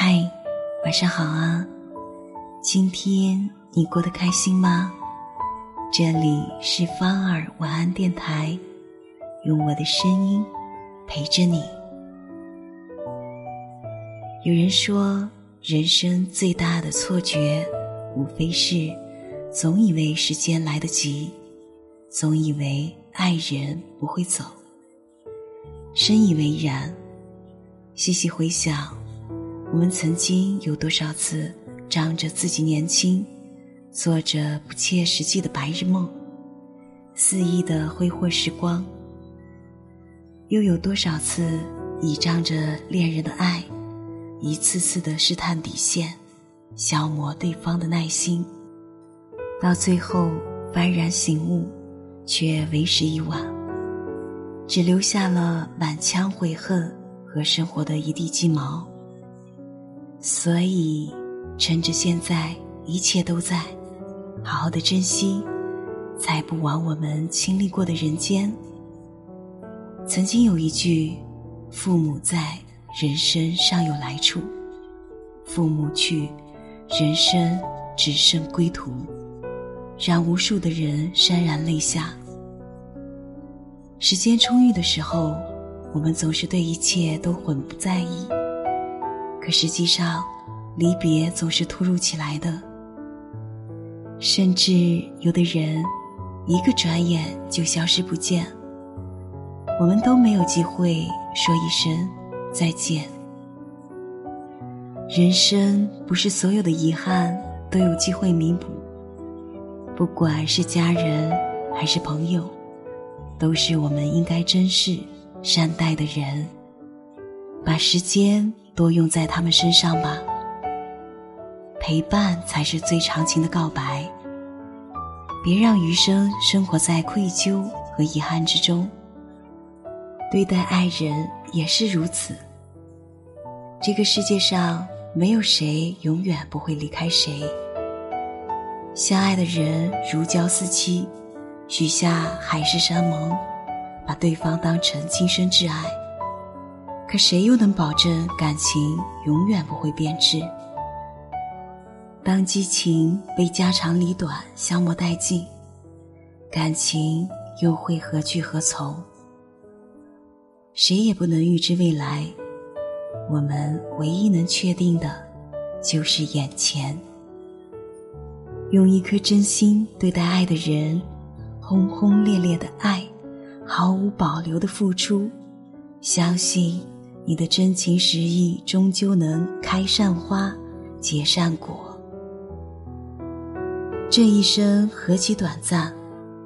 嗨，晚上好啊！今天你过得开心吗？这里是芳儿晚安电台，用我的声音陪着你。有人说，人生最大的错觉，无非是总以为时间来得及，总以为爱人不会走。深以为然。细细回想。我们曾经有多少次仗着自己年轻，做着不切实际的白日梦，肆意的挥霍时光；又有多少次倚仗着恋人的爱，一次次的试探底线，消磨对方的耐心，到最后幡然醒悟，却为时已晚，只留下了满腔悔恨和生活的一地鸡毛。所以，趁着现在一切都在，好好的珍惜，才不枉我们经历过的人间。曾经有一句：“父母在，人生尚有来处；父母去，人生只剩归途。”让无数的人潸然泪下。时间充裕的时候，我们总是对一切都浑不在意。可实际上，离别总是突如其来的，甚至有的人一个转眼就消失不见，我们都没有机会说一声再见。人生不是所有的遗憾都有机会弥补，不管是家人还是朋友，都是我们应该珍视、善待的人。把时间。多用在他们身上吧，陪伴才是最长情的告白。别让余生生活在愧疚和遗憾之中。对待爱人也是如此。这个世界上没有谁永远不会离开谁。相爱的人如胶似漆，许下海誓山盟，把对方当成今生挚爱。可谁又能保证感情永远不会变质？当激情被家长里短消磨殆尽，感情又会何去何从？谁也不能预知未来，我们唯一能确定的，就是眼前。用一颗真心对待爱的人，轰轰烈烈的爱，毫无保留的付出，相信。你的真情实意，终究能开善花，结善果。这一生何其短暂，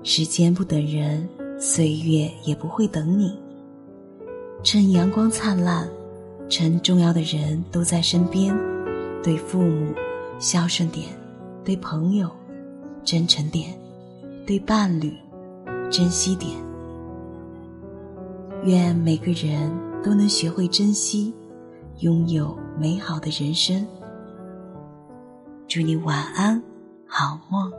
时间不等人，岁月也不会等你。趁阳光灿烂，趁重要的人都在身边，对父母孝顺点，对朋友真诚点，对伴侣珍惜点。愿每个人。都能学会珍惜，拥有美好的人生。祝你晚安，好梦。